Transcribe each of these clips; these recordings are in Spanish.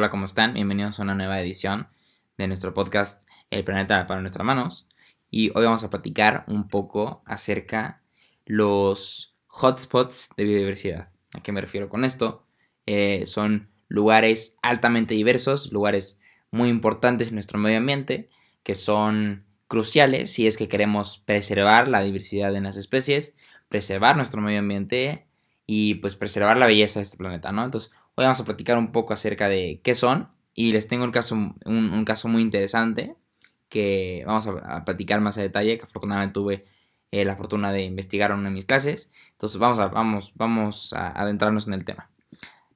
Hola, ¿cómo están? Bienvenidos a una nueva edición de nuestro podcast El planeta para nuestras manos. Y hoy vamos a platicar un poco acerca los hotspots de biodiversidad. ¿A qué me refiero con esto? Eh, son lugares altamente diversos, lugares muy importantes en nuestro medio ambiente, que son cruciales si es que queremos preservar la diversidad de las especies, preservar nuestro medio ambiente y pues preservar la belleza de este planeta, ¿no? Entonces, hoy vamos a platicar un poco acerca de qué son y les tengo un caso, un, caso muy interesante que vamos a, platicar más a detalle, que afortunadamente tuve eh, la fortuna de investigar en una de mis clases. Entonces, vamos a, vamos, vamos a adentrarnos en el tema.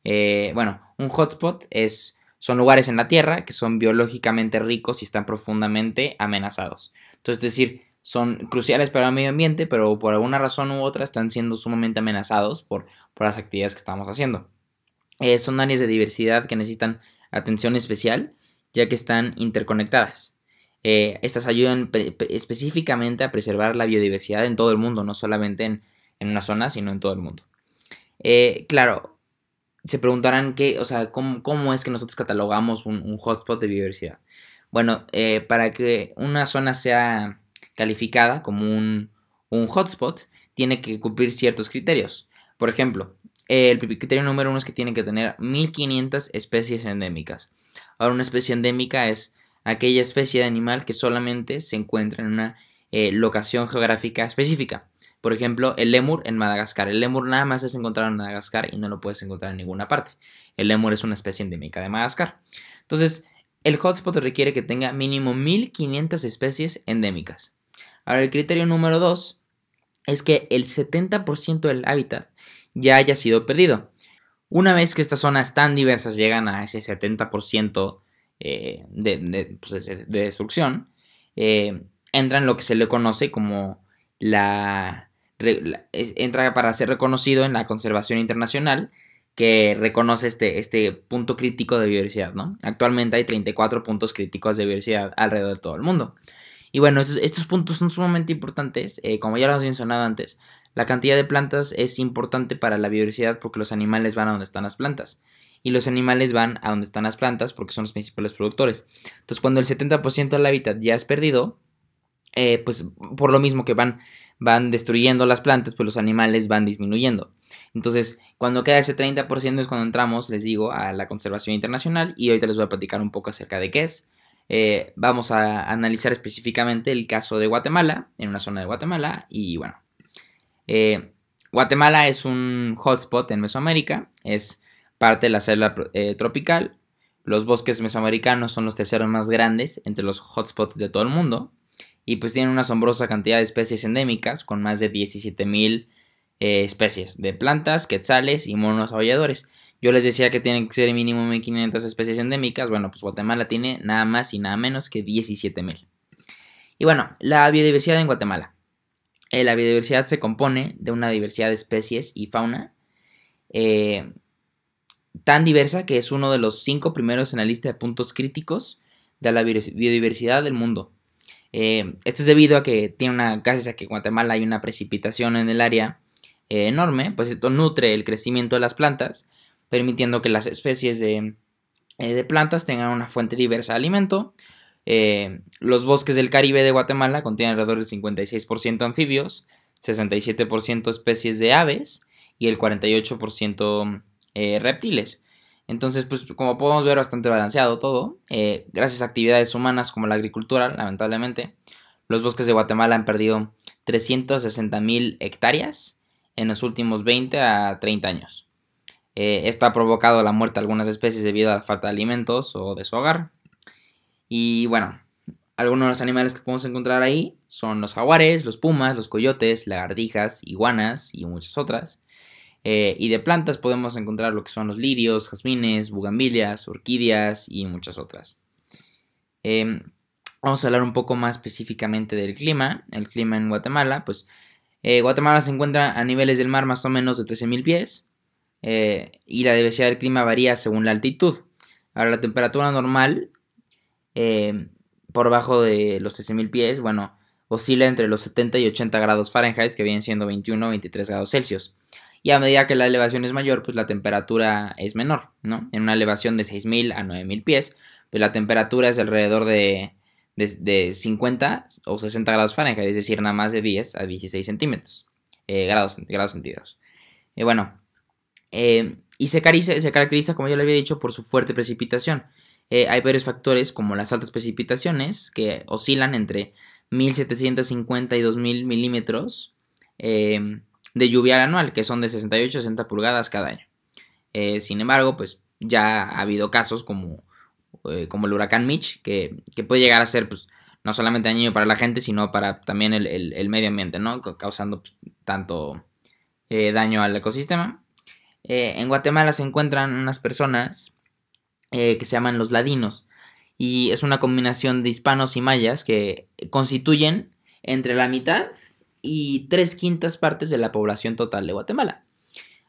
Eh, bueno, un hotspot es, son lugares en la Tierra que son biológicamente ricos y están profundamente amenazados. Entonces, es decir, son cruciales para el medio ambiente, pero por alguna razón u otra están siendo sumamente amenazados por, por las actividades que estamos haciendo. Eh, son áreas de diversidad que necesitan atención especial, ya que están interconectadas. Eh, estas ayudan específicamente a preservar la biodiversidad en todo el mundo, no solamente en, una zona, sino en todo el mundo. Eh, claro, se preguntarán qué, o sea, cómo, es que nosotros catalogamos un, un hotspot de biodiversidad. Bueno, para que una zona sea calificada como un, hotspot, tiene que cumplir ciertos criterios. Por ejemplo, el criterio número uno es que tiene que tener 1500 especies endémicas. Ahora, una especie endémica es aquella especie de animal que solamente se encuentra en una eh, locación geográfica específica. Por ejemplo, el lemur en Madagascar. El lemur nada más es encontrado en Madagascar y no lo puedes encontrar en ninguna parte. El lemur es una especie endémica de Madagascar. Entonces, el hotspot requiere que tenga mínimo 1500 especies endémicas. Ahora, el criterio número 2 es que el 70% del hábitat ya haya sido perdido. Una vez que estas zonas tan diversas llegan a ese 70% eh, pues, de, destrucción, eh, entra en lo que se le conoce como la, entra para ser reconocido en la conservación internacional que reconoce este, este punto crítico de biodiversidad. Actualmente hay 34 puntos críticos de biodiversidad alrededor de todo el mundo. Y bueno, estos, puntos son sumamente importantes, eh, como ya lo hemos mencionado antes. La cantidad de plantas es importante para la biodiversidad porque los animales van a donde están las plantas. Y los animales van a donde están las plantas porque son los principales productores. Entonces, cuando el 70% del hábitat ya es perdido, eh, pues por lo mismo que van, van destruyendo las plantas, pues los animales van disminuyendo. Entonces, cuando queda ese 30% es cuando entramos, les digo, a la conservación internacional y ahorita les voy a platicar un poco acerca de qué es. Eh, vamos a analizar específicamente el caso de Guatemala, en una zona de Guatemala. Y bueno, eh, Guatemala es un hotspot en Mesoamérica, es parte de la selva eh, tropical. Los bosques mesoamericanos son los terceros más grandes entre los hotspots de todo el mundo. Y pues tienen una asombrosa cantidad de especies endémicas, con más de 17.000 especies de plantas, quetzales y monos aulladores. Yo les decía que tienen que ser mínimo 1500 especies endémicas. Bueno, pues Guatemala tiene nada más y nada menos que 17000. Y bueno, la biodiversidad en Guatemala. Eh, la biodiversidad se compone de una diversidad de especies y fauna eh, tan diversa que es uno de los cinco primeros en la lista de puntos críticos de la biodiversidad del mundo. Eh, esto es debido a que tiene una, gracias que Guatemala hay una precipitación en el área enorme, pues esto nutre el crecimiento de las plantas permitiendo que las especies de, plantas tengan una fuente diversa de alimento. Eh, los bosques del Caribe de Guatemala contienen alrededor del 56% anfibios, 67% especies de aves y el 48% eh, reptiles. Entonces, pues como podemos ver, bastante balanceado todo. gracias a actividades humanas como la agricultura, lamentablemente, los bosques de Guatemala han perdido 360.000 hectáreas en los últimos 20 a 30 años. Eh, esto ha provocado la muerte de algunas especies debido a la falta de alimentos o de su hogar. Y bueno, algunos de los animales que podemos encontrar ahí son los jaguares, los pumas, los coyotes, lagartijas, iguanas y muchas otras. Eh, y de plantas podemos encontrar lo que son los lirios, jazmines, bugambilias, orquídeas y muchas otras. Em, vamos a hablar un poco más específicamente del clima. El clima en Guatemala, pues eh, Guatemala se encuentra a niveles del mar más o menos de 13.000 pies. Eh, y la diversidad del clima varía según la altitud. Ahora, la temperatura normal eh, por bajo de los 13.000 pies, bueno, oscila entre los 70 y 80 grados Fahrenheit, que vienen siendo 21 o 23 grados Celsius. y a medida que la elevación es mayor, pues la temperatura es menor, ¿no? En una elevación de 6.000 a 9.000 pies, pues la temperatura es alrededor de, de, 50 o 60 grados Fahrenheit, es decir, nada más de 10 a 16 centímetros, eh, grados, grados centígrados. Y bueno, eh, y se caracteriza, se caracteriza, como ya le había dicho, por su fuerte precipitación. Eh, hay varios factores como las altas precipitaciones que oscilan entre 1750 y 2000 milímetros de lluvia anual, que son de 68 a 60 pulgadas cada año. Eh, sin embargo, pues ya ha habido casos como, eh, como el huracán Mitch, que, puede llegar a ser pues, no solamente dañino para la gente, sino para también el, medio ambiente, ¿no? causando pues, tanto eh, daño al ecosistema. en Guatemala se encuentran unas personas que se llaman los ladinos, y es una combinación de hispanos y mayas que constituyen entre la mitad y tres quintas partes de la población total de Guatemala.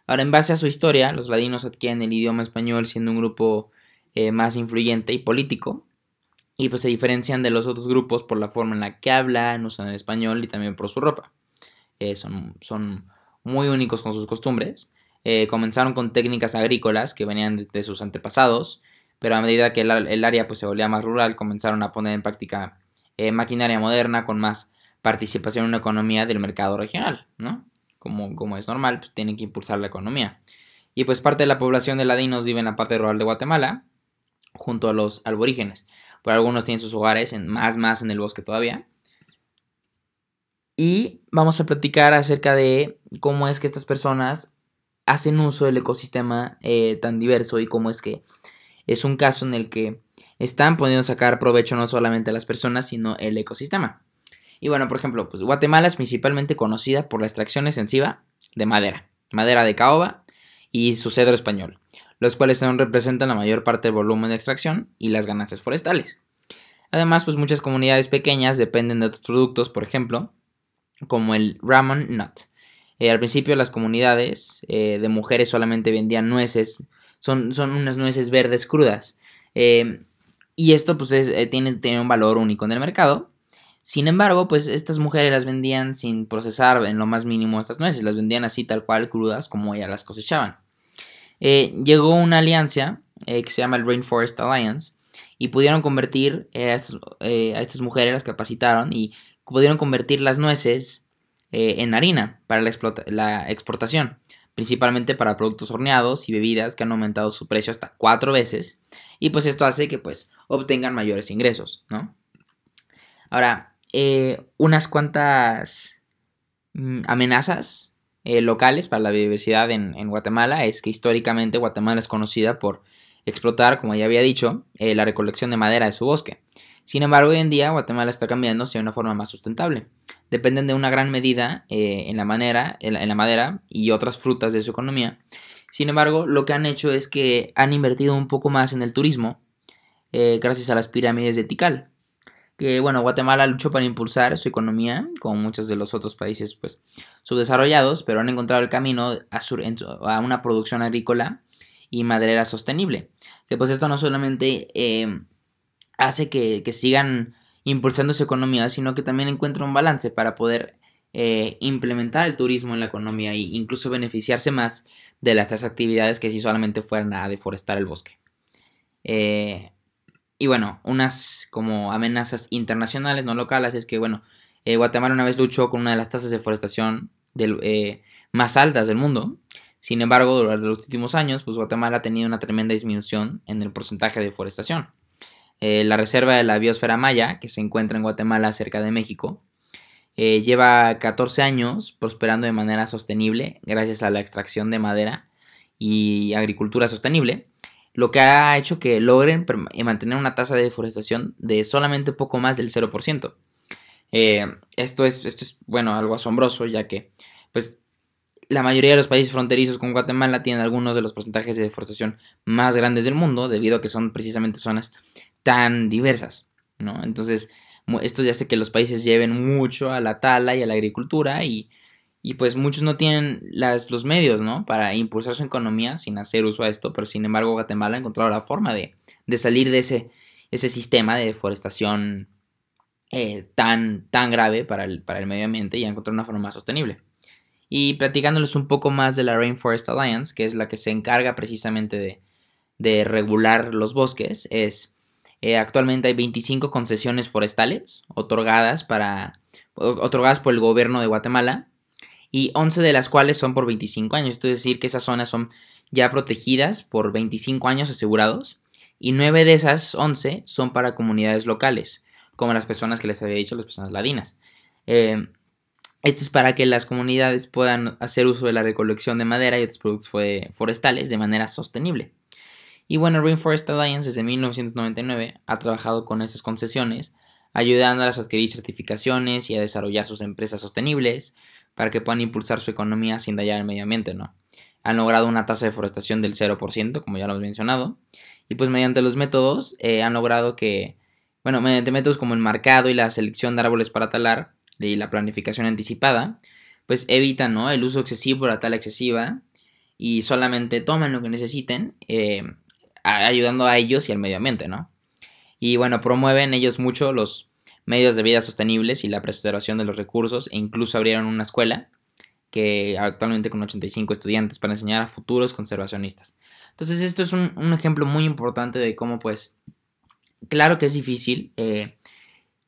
Ahora, en base a su historia, los ladinos adquieren el idioma español siendo un grupo eh, más influyente y político, y pues se diferencian de los otros grupos por la forma en la que hablan, usan el español y también por su ropa. Eh, son, son, muy únicos con sus costumbres. Eh, comenzaron con técnicas agrícolas que venían de, sus antepasados, pero a medida que el, área pues, se volvía más rural, comenzaron a poner en práctica maquinaria moderna con más participación en una economía del mercado regional, ¿no? Como, como es normal, pues tienen que impulsar la economía. Y pues parte de la población de ladinos vive en la parte rural de Guatemala, junto a los aborígenes. Por algunos tienen sus hogares en, más, más en el bosque todavía. Y vamos a platicar acerca de cómo es que estas personas hacen uso del ecosistema eh, tan diverso y cómo es que es un caso en el que están pudiendo sacar provecho no solamente a las personas, sino el ecosistema. Y bueno, por ejemplo, pues Guatemala es principalmente conocida por la extracción extensiva de madera, madera de caoba y su cedro español, los cuales aún representan la mayor parte del volumen de extracción y las ganancias forestales. Además, pues muchas comunidades pequeñas dependen de otros productos, por ejemplo, como el Ramon Nut. Eh, al principio las comunidades eh, de mujeres solamente vendían nueces, son, son unas nueces verdes crudas. Eh, y esto pues tiene, tiene un valor único en el mercado, sin embargo, pues estas mujeres las vendían sin procesar en lo más mínimo estas nueces, las vendían así tal cual crudas como ellas las cosechaban. Eh, llegó una alianza eh, que se llama el Rainforest Alliance y pudieron convertir eh, a, estas, mujeres, las capacitaron y pudieron convertir las nueces en harina para la, la exportación, principalmente para productos horneados y bebidas que han aumentado su precio hasta cuatro veces y pues esto hace que pues obtengan mayores ingresos, ¿no? Ahora, eh, unas cuantas mm, amenazas eh, locales para la biodiversidad en, Guatemala es que históricamente Guatemala es conocida por explotar, como ya había dicho, eh, la recolección de madera de su bosque. Sin embargo, hoy en día Guatemala está cambiando hacia una forma más sustentable. Dependen de una gran medida en, la manera, en, la, madera y otras frutas de su economía. Sin embargo, lo que han hecho es que han invertido un poco más en el turismo gracias a las pirámides de Tikal que bueno, Guatemala luchó para impulsar su economía, como muchos de los otros países pues subdesarrollados, pero han encontrado el camino a, una producción agrícola y maderera sostenible. Que pues esto no solamente eh, hace que, sigan impulsando su economía, sino que también encuentra un balance para poder eh, implementar el turismo en la economía e incluso beneficiarse más de las actividades que si solamente fueran a deforestar el bosque. Eh, y bueno, unas como amenazas internacionales, no locales, es que bueno, eh, Guatemala una vez luchó con una de las tasas de deforestación más altas del mundo. Sin embargo, durante los últimos años, pues Guatemala ha tenido una tremenda disminución en el porcentaje de deforestación. Eh, la reserva de la biosfera maya, que se encuentra en Guatemala cerca de México, lleva 14 años prosperando de manera sostenible gracias a la extracción de madera y agricultura sostenible lo que ha hecho que logren eh, mantener una tasa de deforestación de solamente poco más del 0%. Eh, esto, es, esto es, bueno, algo asombroso, ya que, pues, la mayoría de los países fronterizos con Guatemala tienen algunos de los porcentajes de deforestación más grandes del mundo, debido a que son precisamente zonas tan diversas, ¿no? Entonces, esto ya hace que los países lleven mucho a la tala y a la agricultura y y pues muchos no tienen las, los medios, ¿no? Para impulsar su economía sin hacer uso a esto, pero sin embargo Guatemala ha encontrado la forma de, salir de ese, ese sistema de deforestación eh, tan, tan grave para el, para el medio ambiente y ha encontrado una forma más sostenible. y platicándoles un poco más de la Rainforest Alliance, que es la que se encarga precisamente de, regular los bosques, es eh, actualmente hay 25 concesiones forestales otorgadas, para, otorgadas por el gobierno de Guatemala y 11 de las cuales son por 25 años. Esto es decir, que esas zonas son ya protegidas por 25 años asegurados y 9 de esas 11 son para comunidades locales, como las personas que les había dicho, las personas ladinas. Eh, esto es para que las comunidades puedan hacer uso de la recolección de madera y otros productos forestales de manera sostenible. Y bueno, Rainforest Alliance desde 1999 ha trabajado con estas concesiones, ayudándolas a adquirir certificaciones y a desarrollar sus empresas sostenibles para que puedan impulsar su economía sin dañar el medio ambiente, ¿no? Han logrado una tasa de deforestación del 0%, como ya lo hemos mencionado, y pues mediante los métodos eh, han logrado que, bueno, mediante métodos como el marcado y la selección de árboles para talar, y la planificación anticipada, pues evitan ¿no? el uso excesivo, la tala excesiva y solamente toman lo que necesiten, eh, ayudando a ellos y al medio ambiente, ¿no? Y bueno, promueven ellos mucho los medios de vida sostenibles y la preservación de los recursos e incluso abrieron una escuela que actualmente con 85 estudiantes para enseñar a futuros conservacionistas. Entonces esto es un, ejemplo muy importante de cómo pues, claro que es difícil, eh,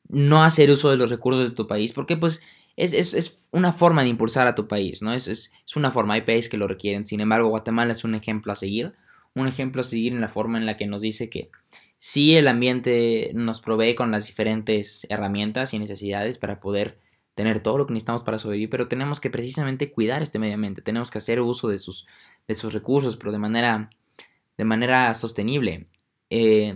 no hacer uso de los recursos de tu país, porque pues es, una forma de impulsar a tu país, ¿no? Es, es, una forma, hay países que lo requieren, sin embargo Guatemala es un ejemplo a seguir, un ejemplo seguir en la forma en la que nos dice que sí el ambiente nos provee con las diferentes herramientas y necesidades para poder tener todo lo que necesitamos para sobrevivir, pero tenemos que precisamente cuidar este medio ambiente, tenemos que hacer uso de sus, de sus recursos, pero de manera, de manera sostenible. Eh,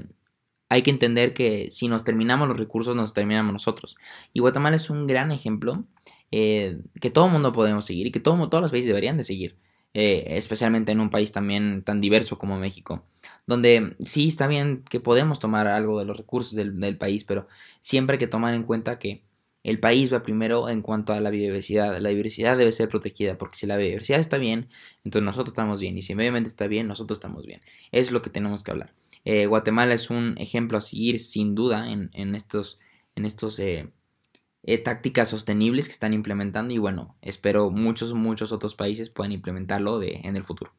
hay que entender que si nos terminamos los recursos, nos terminamos nosotros. Y Guatemala es un gran ejemplo eh, que todo el mundo podemos seguir y que todo, todos los países deberían de seguir. Eh, especialmente en un país también tan diverso como México, donde sí está bien que podemos tomar algo de los recursos del, país, pero siempre hay que tomar en cuenta que el país va primero en cuanto a la biodiversidad. La biodiversidad debe ser protegida, porque si la biodiversidad está bien, entonces nosotros estamos bien, y si el medio ambiente está bien, nosotros estamos bien. Es lo que tenemos que hablar. Eh, Guatemala es un ejemplo a seguir sin duda en, estos, en estos eh, eh, tácticas sostenibles que están implementando y bueno, espero muchos, muchos otros países puedan implementarlo de, en el futuro.